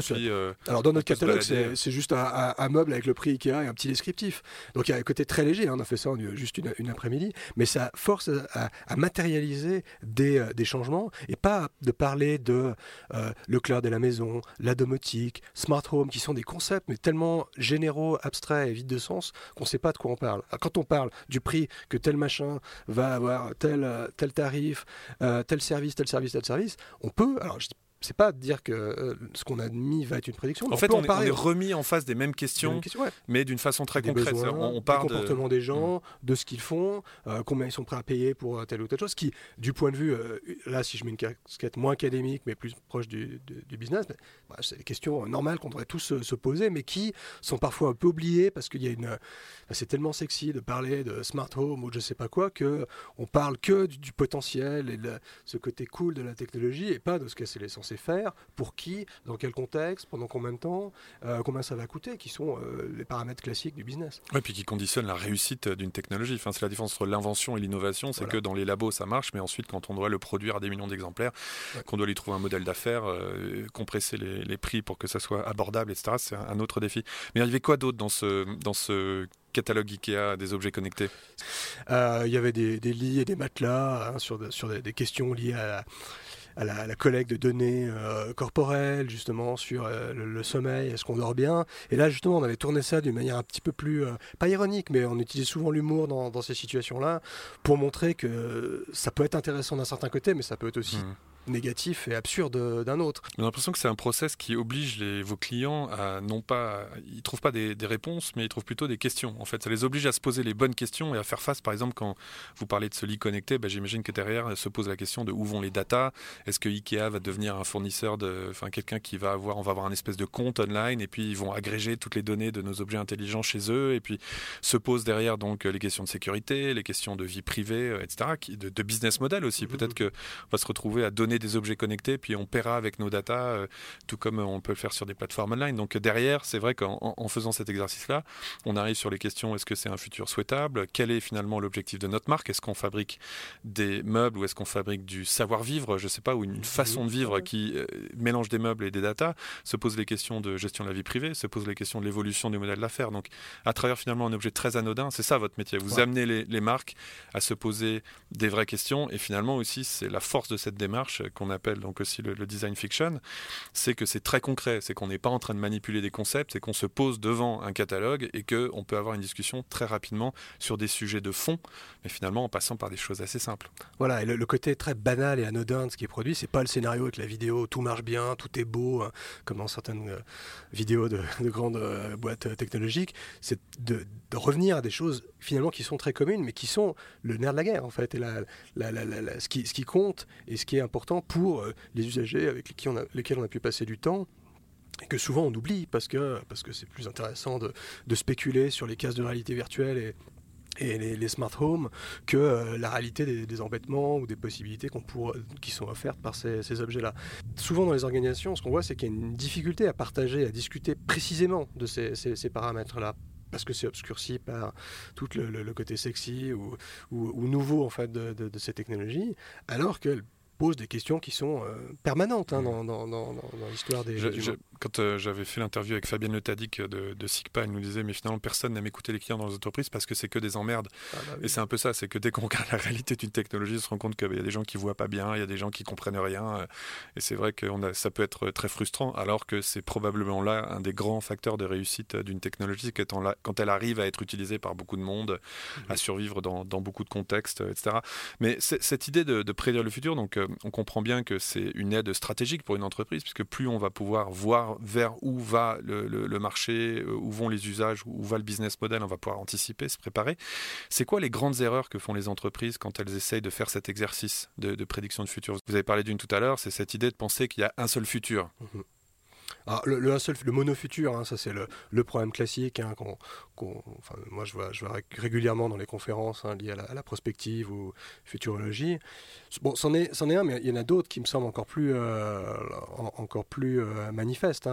Speaker 1: Alors dans notre catalogue, c'est, juste un, meuble avec le prix IKEA et un petit descriptif. Donc il y a un côté très léger, hein, on a fait ça en juste une, après-midi, mais ça force à, matérialiser des, des changements et pas de parler de euh, le cloud de la maison, la domotique, smart home, qui sont des concepts mais tellement généraux, abstraits et vides de sens qu'on ne sait pas de quoi on parle. Quand on parle du prix que tel machin va avoir, tel, euh, tarif, euh, tel service, tel service, tel service, on peut, c'est pas dire que euh, ce qu'on a mis va être une prédiction.
Speaker 2: En fait, on, est, remis en face des mêmes questions, mais d'une façon très concrète.
Speaker 1: on, parle du comportement des gens, mm. de ce qu'ils font, euh, combien ils sont prêts à payer pour euh, telle ou telle chose. Qui, du point de vue, là, si je mets une casquette moins académique, mais plus proche du, business, bah, c'est des questions normales qu'on devrait tous se, poser, mais qui sont parfois un peu oubliées parce qu'il y a une. Bah, c'est tellement sexy de parler de smart home ou de je sais pas quoi que on parle que du, potentiel et de ce côté cool de la technologie et pas de ce que c'est faire, pour qui, dans quel contexte, pendant combien de temps, euh, combien ça va coûter, qui sont euh, les paramètres classiques du business.
Speaker 2: Oui, puis qui conditionnent la réussite d'une technologie. Enfin, c'est la différence entre l'invention et l'innovation, c'est que dans les labos ça marche, mais ensuite quand on doit le produire à des millions d'exemplaires, qu'on doit lui trouver un modèle d'affaires, euh, compresser les, prix pour que ça soit abordable, etc., c'est un autre défi. Mais il y avait quoi d'autre dans ce, dans ce catalogue Ikea des objets connectés?
Speaker 1: Il y avait des, lits et des matelas hein, sur, sur des, des, questions liées à à la, collecte de données euh, corporelles, justement, sur euh, le, sommeil, est-ce qu'on dort bien? Et là, justement, on avait tourné ça d'une manière un petit peu plus, euh, pas ironique, mais on utilise souvent l'humour dans, ces situations-là, pour montrer que ça peut être intéressant d'un certain côté, mais ça peut être aussi... Mmh négatif et absurde d'un autre.
Speaker 2: J'ai l'impression que c'est un process qui oblige les, vos clients à non pas, ils trouvent pas des, réponses, mais ils trouvent plutôt des questions. En fait, ça les oblige à se poser les bonnes questions et à faire face. Par exemple, quand vous parlez de ce lit connecté, bah, j'imagine que derrière se pose la question de où vont les datas. Est-ce que Ikea va devenir un fournisseur de, enfin quelqu'un qui va avoir, on va avoir un espèce de compte online et puis ils vont agréger toutes les données de nos objets intelligents chez eux et puis se posent derrière donc les questions de sécurité, les questions de vie privée, euh, etc., de, de business model aussi. Mm-hmm. Peut-être que on va se retrouver à donner des objets connectés, puis on paiera avec nos datas, euh, tout comme on peut le faire sur des plateformes online. Donc derrière, c'est vrai qu'en faisant cet exercice-là, on arrive sur les questions est-ce que c'est un futur souhaitable? Quel est finalement l'objectif de notre marque? Est-ce qu'on fabrique des meubles ou est-ce qu'on fabrique du savoir-vivre, je ne sais pas, ou une façon de vivre qui euh, mélange des meubles et des datas Se pose les questions de gestion de la vie privée, se pose les questions de l'évolution du modèle d'affaires. Donc à travers finalement un objet très anodin, c'est ça votre métier. Vous amenez les, les marques à se poser des vraies questions et finalement aussi c'est la force de cette démarche qu'on appelle donc aussi le, design fiction, c'est que c'est très concret, c'est qu'on n'est pas en train de manipuler des concepts, c'est qu'on se pose devant un catalogue et qu'on peut avoir une discussion très rapidement sur des sujets de fond, mais finalement en passant par des choses assez simples.
Speaker 1: Voilà, et le, côté très banal et anodin de ce qui est produit, c'est pas le scénario avec la vidéo, tout marche bien, tout est beau, hein, comme dans certaines euh, vidéos de, grandes euh, boîtes technologiques, c'est de, revenir à des choses finalement qui sont très communes, mais qui sont le nerf de la guerre en fait, et ce, qui, compte et ce qui est important pour euh, les usagers avec lesquels on a, pu passer du temps et que souvent on oublie parce que parce que c'est plus intéressant de, spéculer sur les cases de réalité virtuelle et les, smart homes que euh, la réalité des, embêtements ou des possibilités qu'on qui sont offertes par ces, objets-là. Souvent dans les organisations, ce qu'on voit, c'est qu'il y a une difficulté à partager, à discuter précisément de ces, paramètres-là parce que c'est obscurci par tout le, côté sexy ou, ou, nouveau en fait de, ces technologies, alors qu'elles pose des questions qui sont euh, permanentes hein, mmh. dans, dans, l'histoire des.
Speaker 2: quand euh, j'avais fait l'interview avec Fabienne Le Tadic de, de SIGPA, elle nous disait mais finalement personne n'aime écouter les clients dans les entreprises parce que c'est que des emmerdes. Ah, bah Et c'est un peu ça, c'est que dès qu'on regarde la réalité d'une technologie, on se rend compte qu'il y a des gens qui voient pas bien, il y a des gens qui comprennent rien. Euh, et c'est vrai que a, ça peut être très frustrant, alors que c'est probablement là un des grands facteurs de réussite d'une technologie, quand, là, quand elle arrive à être utilisée par beaucoup de monde, à mmh. survivre dans, beaucoup de contextes, etc. Mais cette idée de, de prédire le futur, donc on comprend bien que c'est une aide stratégique pour une entreprise, puisque plus on va pouvoir voir vers où va le, marché, euh, où vont les usages, où va le business model, on va pouvoir anticiper, se préparer. C'est quoi les grandes erreurs que font les entreprises quand elles essayent de faire cet exercice de, prédiction de futur? Vous avez parlé d'une tout à l'heure, c'est cette idée de penser qu'il y a un seul futur.
Speaker 1: Mhm. Ah, le, le, monofutur, hein, ça c'est le, problème classique. Hein, moi je vois, régulièrement dans les conférences hein, liées à la, prospective ou futurologie. Bon, c'en est, un, mais il y en a d'autres qui me semblent encore plus, euh, encore plus euh, manifestes.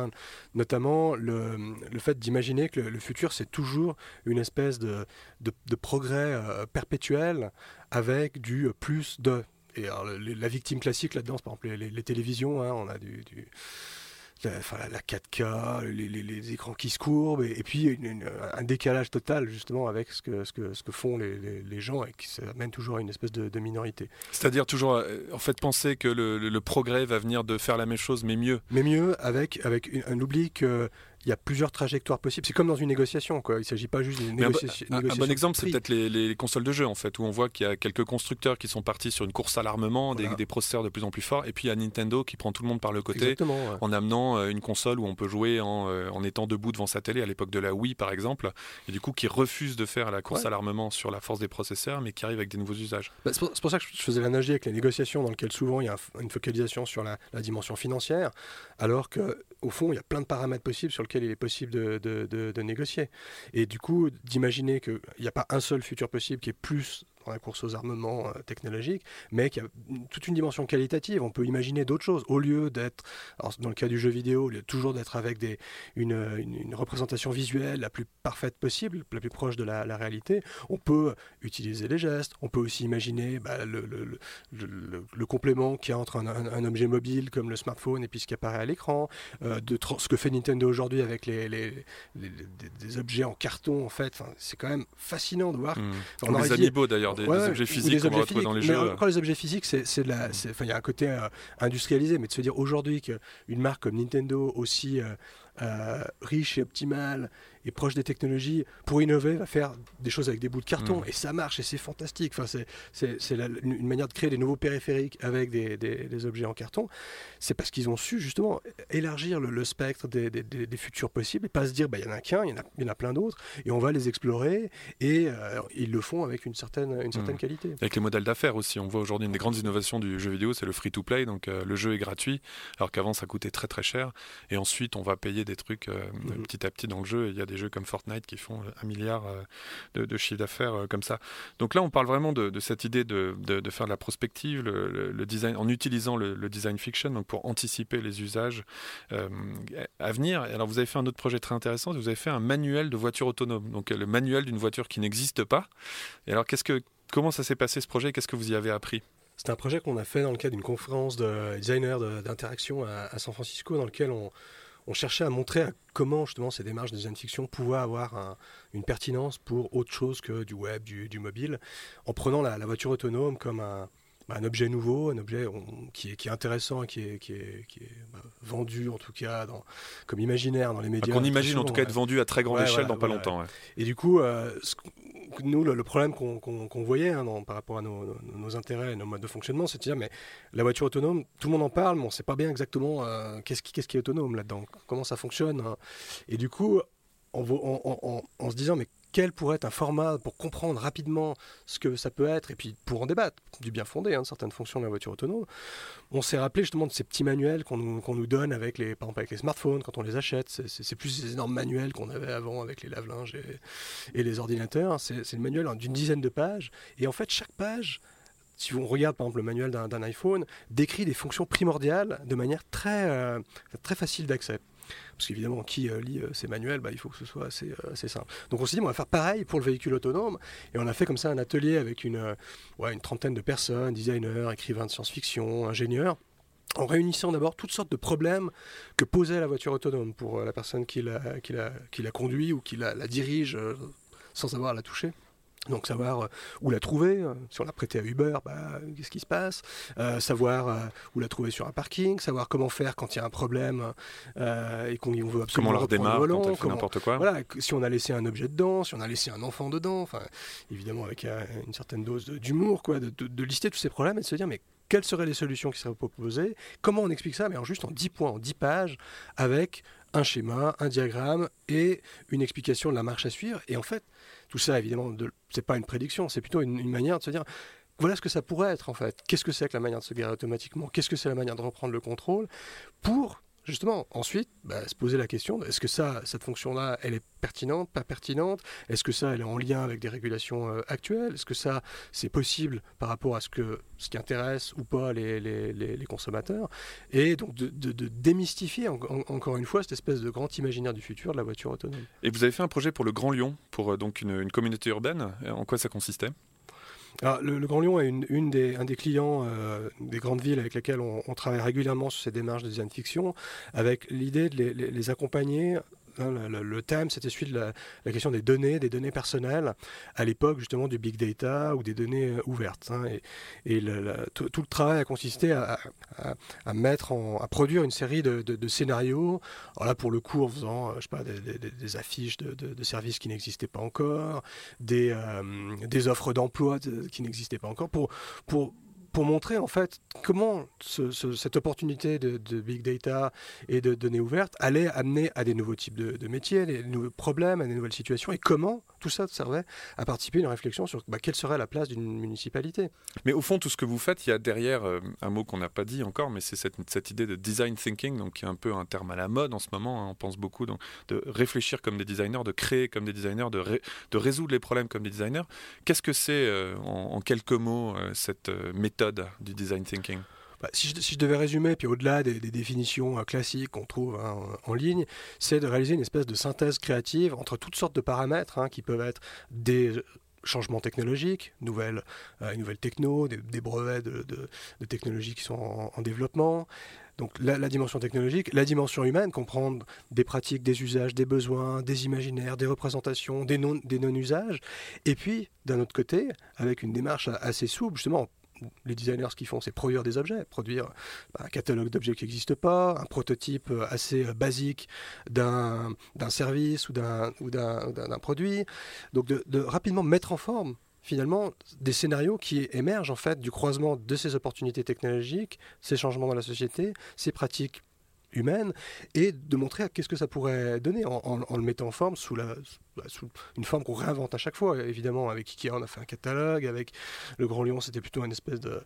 Speaker 1: Notamment le, fait d'imaginer que le, futur c'est toujours une espèce de, de, progrès euh, perpétuel avec du plus de. Et la victime classique là-dedans, c'est par exemple les, télévisions. on a du la, 4K, les, écrans qui se courbent, et, puis un décalage total justement avec ce que, ce que, ce que font les, gens et qui amène toujours à une espèce de, minorité.
Speaker 2: C'est-à-dire toujours, euh, en fait, penser que le, progrès va venir de faire la même chose, mais mieux.
Speaker 1: Mais mieux, avec, avec un oubli que il y a plusieurs trajectoires possibles. C'est comme dans une négociation, quoi. Il ne s'agit pas juste d'une négociation.
Speaker 2: Un, un, bon exemple, c'est peut-être les, consoles de jeux, en fait, où on voit qu'il y a quelques constructeurs qui sont partis sur une course à l'armement, des, processeurs de plus en plus forts, et puis il y a Nintendo qui prend tout le monde par le côté en amenant euh, une console où on peut jouer euh, en, étant debout devant sa télé, à l'époque de la Wii, par exemple, et du coup qui refuse de faire la course à l'armement sur la force des processeurs, mais qui arrive avec des nouveaux usages.
Speaker 1: Bah, c'est pour, ça que je faisais l'analogie avec les négociations, dans lesquelles souvent il y a une focalisation sur la, la dimension financière, alors qu'au fond, il y a plein de paramètres possibles sur lesquels il est possible de de, négocier. Et du coup, d'imaginer qu'il n'y a pas un seul futur possible qui est plus dans la course aux armements euh, technologiques, mais qui a toute une dimension qualitative. On peut imaginer d'autres choses. Au lieu d'être, dans le cas du jeu vidéo, au lieu toujours d'être avec des, une, une, représentation visuelle la plus parfaite possible, la plus proche de la, réalité, on peut utiliser les gestes. On peut aussi imaginer bah, le, le, le, complément qu'il y a entre un, objet mobile comme le smartphone et puis ce qui apparaît à l'écran. Euh, de ce que fait Nintendo aujourd'hui avec les, les, des objets en carton, en fait. c'est quand même fascinant de voir.
Speaker 2: Mmh. les amiibo d'ailleurs des, objets physiques qu'on dans les jeux.
Speaker 1: Encore les objets physiques, c'est la, il y a un côté euh, industrialisé, mais de se dire aujourd'hui qu'une marque comme Nintendo aussi euh, euh, riche et optimale et proche des technologies, pour innover, va faire des choses avec des bouts de carton. Mm. Et ça marche et c'est fantastique. Enfin, c'est une manière de créer des nouveaux périphériques avec des, des, objets en carton. C'est parce qu'ils ont su justement élargir le, spectre des, des, futurs possibles et pas se dire bah, il y en a qu'un, il y, en a plein d'autres et on va les explorer. Et euh, ils le font avec une certaine, une certaine mm. qualité.
Speaker 2: Avec les modèles d'affaires aussi. On voit aujourd'hui une des grandes innovations du jeu vidéo, c'est le free-to-play. Donc euh, le jeu est gratuit alors qu'avant ça coûtait très très cher. Et ensuite on va payer des trucs euh, mm. petit à petit dans le jeu. Il y a des jeux comme Fortnite qui font un milliard euh, de, de chiffre d'affaires euh, comme ça. Donc là, on parle vraiment de, cette idée de, faire de la prospective, le, design, en utilisant le, design fiction, pour anticiper les usages euh, à venir. Alors, vous avez fait un autre projet très intéressant. Vous avez fait un manuel de voiture autonome, donc le manuel d'une voiture qui n'existe pas. Et alors, comment ça s'est passé ce projet? Qu'est-ce que vous y avez appris?
Speaker 1: C'est un projet qu'on a fait dans le cadre d'une conférence de designers d'interaction à, San Francisco, dans lequel on, on cherchait à montrer comment justement ces démarches de design fiction pouvaient avoir une pertinence pour autre chose que du web, du, mobile, en prenant la, voiture autonome comme un, bah, un, objet nouveau, un objet qui, est, qui, est, intéressant, qui est, qui est, qui est bah, vendu en tout cas dans, comme imaginaire dans les médias.
Speaker 2: Qu'on imagine en tout cas être vendu à très grande échelle dans pas longtemps.
Speaker 1: Et du coup, euh, nous, le, problème qu'on voyait hein, par rapport à nos, intérêts et nos modes de fonctionnement, c'est de dire, mais la voiture autonome, tout le monde en parle, mais on ne sait pas bien exactement euh, qu'est-ce qui, est autonome là-dedans, comment ça fonctionne. Hein. Et du coup, en, se disant, mais quel pourrait être un format pour comprendre rapidement ce que ça peut être et puis pour en débattre, du bien fondé, hein, certaines fonctions de la voiture autonome. On s'est rappelé justement de ces petits manuels qu'on nous, donne avec les, smartphones quand on les achète. C'est plus ces énormes manuels qu'on avait avant avec les lave-linges et, les ordinateurs. C'est le manuel d'une dizaine de pages et en fait chaque page si on regarde par exemple le manuel d'un iPhone, décrit des fonctions primordiales de manière très, euh, très facile d'accès. Parce qu'évidemment, qui euh, lit euh, ces manuels, bah, il faut que ce soit assez, simple. Donc on s'est dit, on va faire pareil pour le véhicule autonome. Et on a fait comme ça un atelier avec une, trentaine de personnes, designers, écrivains de science-fiction, ingénieurs en réunissant d'abord toutes sortes de problèmes que posait la voiture autonome pour la personne qui la, conduit ou qui la, la dirige sans savoir la toucher. Donc savoir euh, où la trouver, euh, si on l'a prêté à Uber, bah, qu'est-ce qui se passe, euh, savoir où la trouver sur un parking, savoir comment faire quand il y a un problème et qu'on veut absolument
Speaker 2: comment la redémarre volant, n'importe quoi.
Speaker 1: Voilà, si on a laissé un objet dedans, si on a laissé un enfant dedans, enfin évidemment avec une certaine dose d'humour, quoi, de, de, lister tous ces problèmes et de se dire mais quelles seraient les solutions qui seraient proposées, comment on explique ça, mais en juste en 10 points, en 10 pages, avec un schéma, un diagramme et une explication de la marche à suivre. Et en fait, tout ça, évidemment, ce n'est pas une prédiction, c'est plutôt une, manière de se dire voilà ce que ça pourrait être en fait. Qu'est-ce que c'est que la manière de se guérir automatiquement? Qu'est-ce que c'est la manière de reprendre le contrôle? Pour justement, ensuite, bah, se poser la question est-ce que ça, cette fonction-là, elle est pertinente, pas pertinente? Est-ce que ça, elle est en lien avec des régulations euh, actuelles? Est-ce que ça, c'est possible par rapport à ce, que, ce qui intéresse ou pas les, consommateurs? Et donc de, démystifier encore une fois cette espèce de grand imaginaire du futur de la voiture autonome.
Speaker 2: Et vous avez fait un projet pour le Grand Lyon, pour euh, donc une, une communauté urbaine. En quoi ça consistait?
Speaker 1: Le, Grand Lyon est une, des, un des clients euh, des grandes villes avec lesquels on, travaille régulièrement sur ces démarches de design fiction, avec l'idée de les accompagner Hein, le, thème, c'était celui de la, question des données, des données personnelles, à l'époque justement du big data ou des données euh, ouvertes. Hein, et, tout, le travail a consisté à, produire une série de, scénarios. Là, pour le coup, en faisant, euh, des, affiches de, services qui n'existaient pas encore, des, euh, offres d'emploi qui n'existaient pas encore, pour pour montrer en fait comment cette opportunité de, big data et de données ouvertes allait amener à des nouveaux types de, métiers, des nouveaux problèmes, à des nouvelles situations, et comment tout ça servait à participer à une réflexion sur bah, quelle serait la place d'une municipalité.
Speaker 2: Mais au fond, tout ce que vous faites, il y a derrière euh, un mot qu'on n'a pas dit encore, mais c'est cette, cette, idée de design thinking, donc qui est un peu un terme à la mode en ce moment. Hein, on pense beaucoup donc, de réfléchir comme des designers, de créer comme des designers, de, de résoudre les problèmes comme des designers. Qu'est-ce que c'est euh, en, quelques mots euh, cette méthode du design thinking?
Speaker 1: Bah, si, je, devais résumer, puis au-delà des, définitions euh, classiques qu'on trouve hein, en, ligne, c'est de réaliser une espèce de synthèse créative entre toutes sortes de paramètres hein, qui peuvent être des changements technologiques, nouvelles, euh, nouvelles techno, des, brevets de, technologies qui sont en, développement. Donc la, dimension technologique, la dimension humaine, comprendre des pratiques, des usages, des besoins, des imaginaires, des représentations, des non-usages. et puis, d'un autre côté, avec une démarche assez souple, justement, les designers, ce qu'ils font, c'est produire des objets, produire bah, un catalogue d'objets qui n'existe pas, un prototype euh, assez euh, basique d'un service ou d'un produit. Donc de, rapidement mettre en forme finalement des scénarios qui émergent en fait du croisement de ces opportunités technologiques, ces changements dans la société, ces pratiques humaines, et de montrer qu'est-ce que ça pourrait donner en, le mettant en forme sous la, sous une forme qu'on réinvente à chaque fois. Évidemment, avec Ikea, on a fait un catalogue. Avec Le Grand Lion, c'était plutôt une espèce de,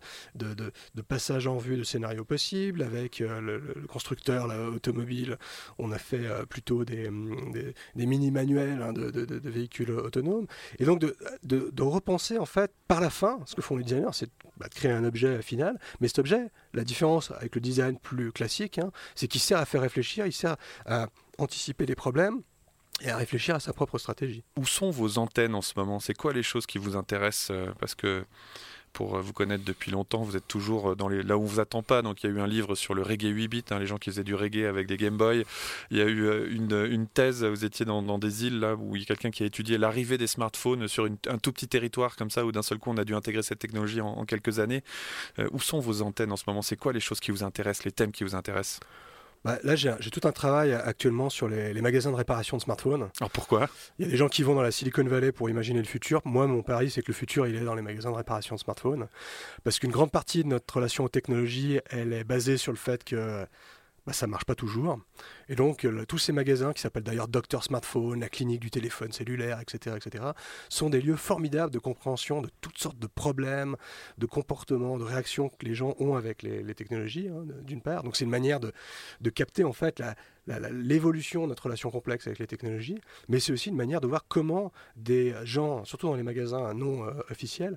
Speaker 1: passage en vue de scénario possible. Avec euh, le, constructeur automobile, on a fait euh, plutôt des, mm, des, mini-manuels hein, de, véhicules autonomes. Et donc, de, repenser, en fait, par la fin, ce que font les designers, c'est bah, de créer un objet final. Mais cet objet, la différence avec le design plus classique, hein, c'est qu'il sert à faire réfléchir, il sert à anticiper les problèmes et à réfléchir à sa propre stratégie.
Speaker 2: Où sont vos antennes en ce moment? C'est quoi les choses qui vous intéressent euh, Parce que pour euh, vous connaître depuis longtemps, vous êtes toujours euh, dans les, là où on vous attend pas. Donc il y a eu un livre sur le reggae 8 bits, hein, les gens qui faisaient du reggae avec des Game Boy. Il y a eu une, thèse, vous étiez dans, dans, des îles là où il y a quelqu'un qui a étudié l'arrivée des smartphones sur un tout petit territoire comme ça où d'un seul coup on a dû intégrer cette technologie en, quelques années. où sont vos antennes en ce moment? C'est quoi les choses qui vous intéressent, les thèmes qui vous intéressent?
Speaker 1: Bah, là, j'ai tout un travail actuellement sur les, magasins de réparation de smartphones.
Speaker 2: Alors pourquoi?
Speaker 1: Il y a des gens qui vont dans la Silicon Valley pour imaginer le futur. Moi, mon pari, c'est que le futur, il est dans les magasins de réparation de smartphones. Parce qu'une grande partie de notre relation aux technologies, elle est basée sur le fait que bah, ça ne marche pas toujours. Et donc, tous ces magasins qui s'appellent d'ailleurs Docteur Smartphone, la clinique du téléphone cellulaire, etc., etc., sont des lieux formidables de compréhension de toutes sortes de problèmes, de comportements, de réactions que les gens ont avec les, technologies, hein, d'une part. Donc, c'est une manière de, capter en fait l'évolution de notre relation complexe avec les technologies, mais c'est aussi une manière de voir comment des gens, surtout dans les magasins non euh, officiels,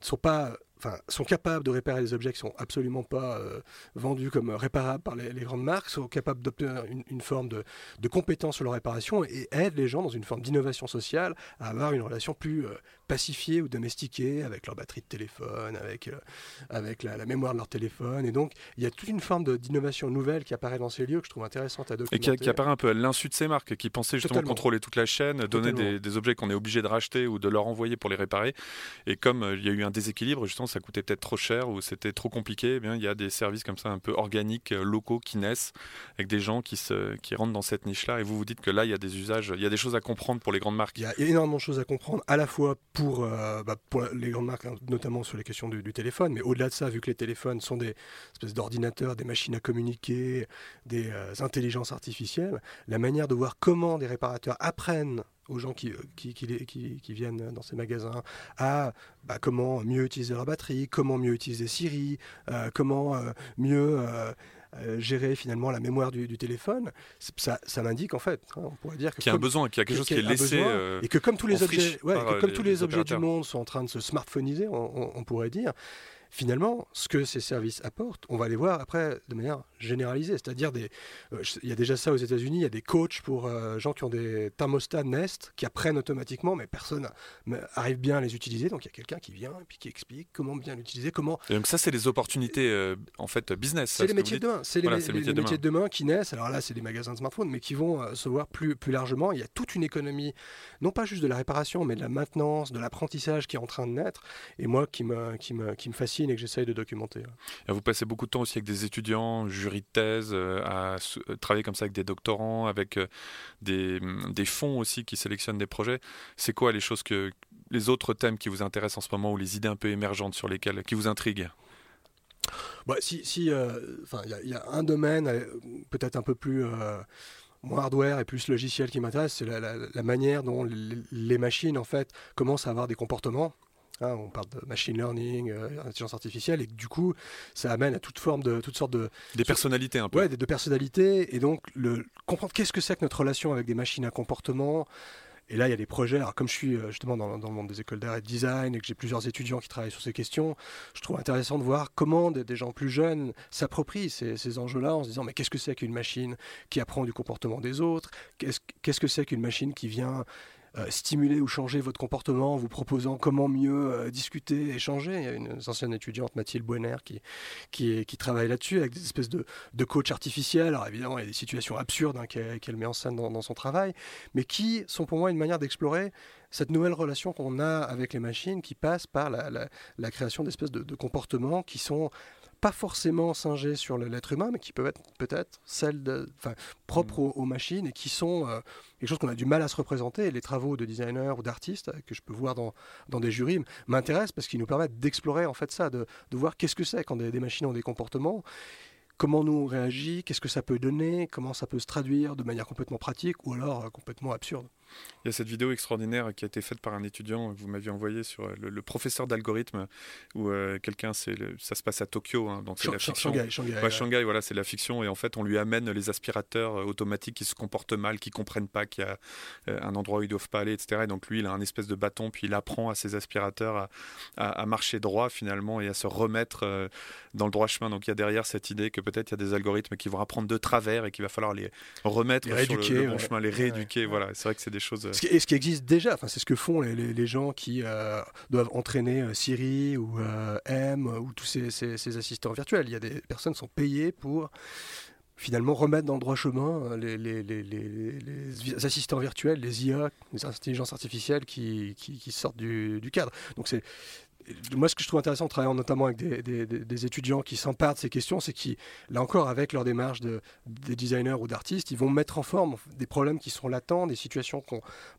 Speaker 1: sont pas enfin, sont capables de réparer des objets qui sont absolument pas euh, vendus comme réparables par les, grandes marques, sont capables d'obtenir une, forme de, de, compétence sur leur réparation et aident les gens dans une forme d'innovation sociale à avoir une relation plus euh, pacifiée ou domestiquée avec leur batterie de téléphone, avec, euh, avec la, mémoire de leur téléphone. Et donc, il y a toute une forme d'innovation nouvelle qui apparaît dans ces lieux que je trouve intéressante à documenter.
Speaker 2: Et qui, apparaît un peu à l'insu de ces marques, qui pensaient justement contrôler toute la chaîne, donner des, des objets qu'on est obligé de racheter ou de leur envoyer pour les réparer. Et comme il y a eu un déséquilibre, justement, ça coûtait peut-être trop cher ou c'était trop compliqué, eh bien, il y a des services comme ça un peu organiques, euh, locaux qui naissent avec des gens qui, se, qui rentrent dans cette niche-là. Et vous vous dites que là, il y a des usages, il y a des choses à comprendre pour les grandes marques.
Speaker 1: Il y a, énormément de choses à comprendre, à la fois pour, euh, bah, les grandes marques, hein, notamment sur les questions du, téléphone, mais au-delà de ça, vu que les téléphones sont des espèces d'ordinateurs, des machines à communiquer, des euh, intelligences artificielles, la manière de voir comment des réparateurs apprennent aux gens qui, qui, qui, viennent dans ces magasins à bah, comment mieux utiliser leur batterie, comment mieux utiliser Siri, euh, comment euh, mieux euh, gérer finalement la mémoire du, téléphone. Ça, ça m'indique en fait, hein, on pourrait dire
Speaker 2: qu'il y a un besoin, qu'il y a quelque chose qui est laissé
Speaker 1: et que comme tous les objets, ouais, comme tous les objets du monde sont en train de se smartphoniser, on, on pourrait dire finalement, ce que ces services apportent, on va les voir après de manière généralisée. C'est-à-dire, des, euh, il y a déjà ça aux États-Unis, il y a des coachs pour euh, gens qui ont des thermostats Nest qui apprennent automatiquement, mais personne n'arrive bien à les utiliser. Donc il y a quelqu'un qui vient et puis qui explique comment bien l'utiliser, comment.
Speaker 2: Et donc ça, c'est les opportunités euh, en fait business.
Speaker 1: C'est les métiers de demain. C'est les, métiers, de demain qui naissent. Alors là, c'est des magasins de smartphones, mais qui vont se voir plus plus largement. Il y a toute une économie, non pas juste de la réparation, mais de la maintenance, de l'apprentissage qui est en train de naître. Et moi, qui me qui me qui me fascine et que j'essaye de documenter.
Speaker 2: vous passez beaucoup de temps aussi avec des étudiants, jury de thèse, euh, à euh, travailler comme ça avec des doctorants, avec euh, des, mm, des fonds aussi qui sélectionnent des projets. C'est quoi les choses que les autres thèmes qui vous intéressent en ce moment ou les idées un peu émergentes sur lesquelles qui vous intriguent?
Speaker 1: Bah, si, il y, a un domaine peut-être un peu plus moins hardware et plus logiciel qui m'intéresse, c'est la, manière dont les, machines en fait commencent à avoir des comportements Hein, on parle de machine learning, euh, intelligence artificielle, et du coup, ça amène à toute forme de, toutes sortes de
Speaker 2: des personnalités un peu.
Speaker 1: Ouais, des, de personnalités, et donc le comprendre qu'est-ce que c'est que notre relation avec des machines à comportement. Et là, il y a des projets. Alors, comme je suis euh, justement dans, le monde des écoles d'art et de design et que j'ai plusieurs étudiants qui travaillent sur ces questions, je trouve intéressant de voir comment des, gens plus jeunes s'approprient ces, ces enjeux-là en se disant mais qu'est-ce que c'est qu'une machine qui apprend du comportement des autres? Qu'est-ce que c'est qu'une machine qui vient stimuler ou changer votre comportement en vous proposant comment mieux euh, discuter, échanger. Il y a une ancienne étudiante, Mathilde Buener, qui, qui, travaille là-dessus avec des espèces de, de coach artificiels. Alors évidemment, il y a des situations absurdes hein, qu'elle met en scène dans, son travail, mais qui sont pour moi une manière d'explorer cette nouvelle relation qu'on a avec les machines qui passe par la, la, création d'espèces de, de comportements qui sont pas forcément singées sur l'être humain, mais qui peuvent être peut-être celles de, propres mm. aux, machines et qui sont euh, quelque chose qu'on a du mal à se représenter. les travaux de designers ou d'artistes que je peux voir dans, dans des jurys m'intéressent parce qu'ils nous permettent d'explorer en fait ça, de, de voir qu'est-ce que c'est quand des, des machines ont des comportements comment nous on réagit, qu'est-ce que ça peut donner, comment ça peut se traduire de manière complètement pratique ou alors euh, complètement absurde.
Speaker 2: Il y a cette vidéo extraordinaire qui a été faite par un étudiant que vous m'aviez envoyé sur euh, le, professeur d'algorithme où euh, quelqu'un, c'est ça se passe à Tokyo, hein, donc c'est la fiction.
Speaker 1: Shanghai,
Speaker 2: Shanghai, Shanghai voilà, c'est la fiction et en fait on lui amène les aspirateurs automatiques qui se comportent mal, qui comprennent pas qu'il y a un endroit où ils doivent pas aller, etc. Et donc lui, il a un espèce de bâton, puis il apprend à ses aspirateurs à, marcher droit finalement et à se remettre dans le droit chemin. Donc il y a derrière cette idée que peut-être il y a des algorithmes qui vont apprendre de travers et qu'il va falloir les remettre sur le, bon chemin, les rééduquer. Voilà, c'est vrai que c'est des choses.
Speaker 1: Euh, ce qui, et ce qui existe déjà, enfin, c'est ce que font les, les, gens qui euh, doivent entraîner euh, Siri ou M ou tous ces, ces, assistants virtuels. Il y a des personnes qui sont payées pour finalement remettre dans le droit chemin les, les, les, les, assistants virtuels, les IA, les intelligences artificielles qui, qui, qui sortent du, du cadre. Donc c'est moi, ce que je trouve intéressant en travaillant notamment avec des, étudiants qui s'emparent de ces questions, c'est qu'ils, là encore, avec leur démarche de, des designers ou d'artistes, ils vont mettre en forme des problèmes qui sont latents, des situations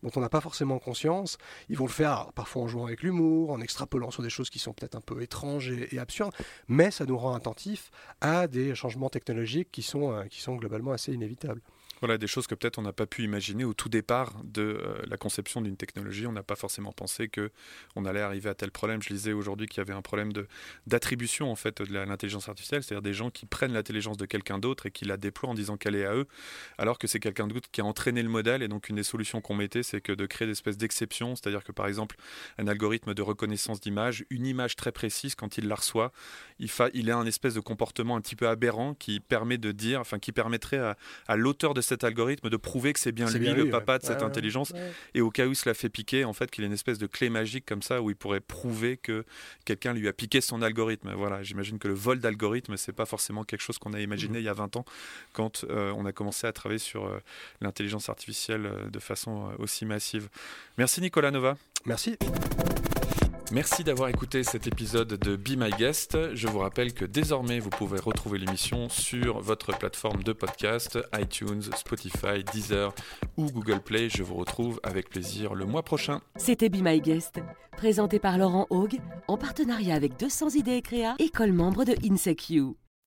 Speaker 1: dont on n'a pas forcément conscience. Ils vont le faire parfois en jouant avec l'humour, en extrapolant sur des choses qui sont peut-être un peu étranges et, absurdes, mais ça nous rend attentifs à des changements technologiques qui sont, euh, qui sont globalement assez inévitables.
Speaker 2: Voilà, des choses que peut-être on n'a pas pu imaginer au tout départ de euh, la conception d'une technologie. On n'a pas forcément pensé que on allait arriver à tel problème. Je lisais aujourd'hui qu'il y avait un problème de d'attribution en fait de l'intelligence artificielle, c'est-à-dire des gens qui prennent l'intelligence de quelqu'un d'autre et qui la déploient en disant qu'elle est à eux, alors que c'est quelqu'un d'autre qui a entraîné le modèle. Et donc une des solutions qu'on mettait, c'est que de créer des espèces d'exceptions, c'est-à-dire que par exemple un algorithme de reconnaissance d'image, une image très précise quand il la reçoit, il, a un espèce de comportement un petit peu aberrant qui permet de dire, enfin qui permettrait à, à l'auteur de cet algorithme de prouver que c'est bien lui, le papa de cette intelligence. Et au cas où cela fait piquer, en fait, qu'il ait une espèce de clé magique comme ça où il pourrait prouver que quelqu'un lui a piqué son algorithme. Voilà, j'imagine que le vol d'algorithme, c'est pas forcément quelque chose qu'on a imaginé mmh. il y a 20 ans quand euh, on a commencé à travailler sur euh, l'intelligence artificielle euh, de façon aussi massive. Merci Nicolas Nova.
Speaker 1: Merci.
Speaker 2: Merci d'avoir écouté cet épisode de Be My Guest. Je vous rappelle que désormais vous pouvez retrouver l'émission sur votre plateforme de podcast, iTunes, Spotify, Deezer ou Google Play. Je vous retrouve avec plaisir le mois prochain.
Speaker 3: C'était Be My Guest, présenté par Laurent Haug en partenariat avec 200 idées créa, école membre de INSECU.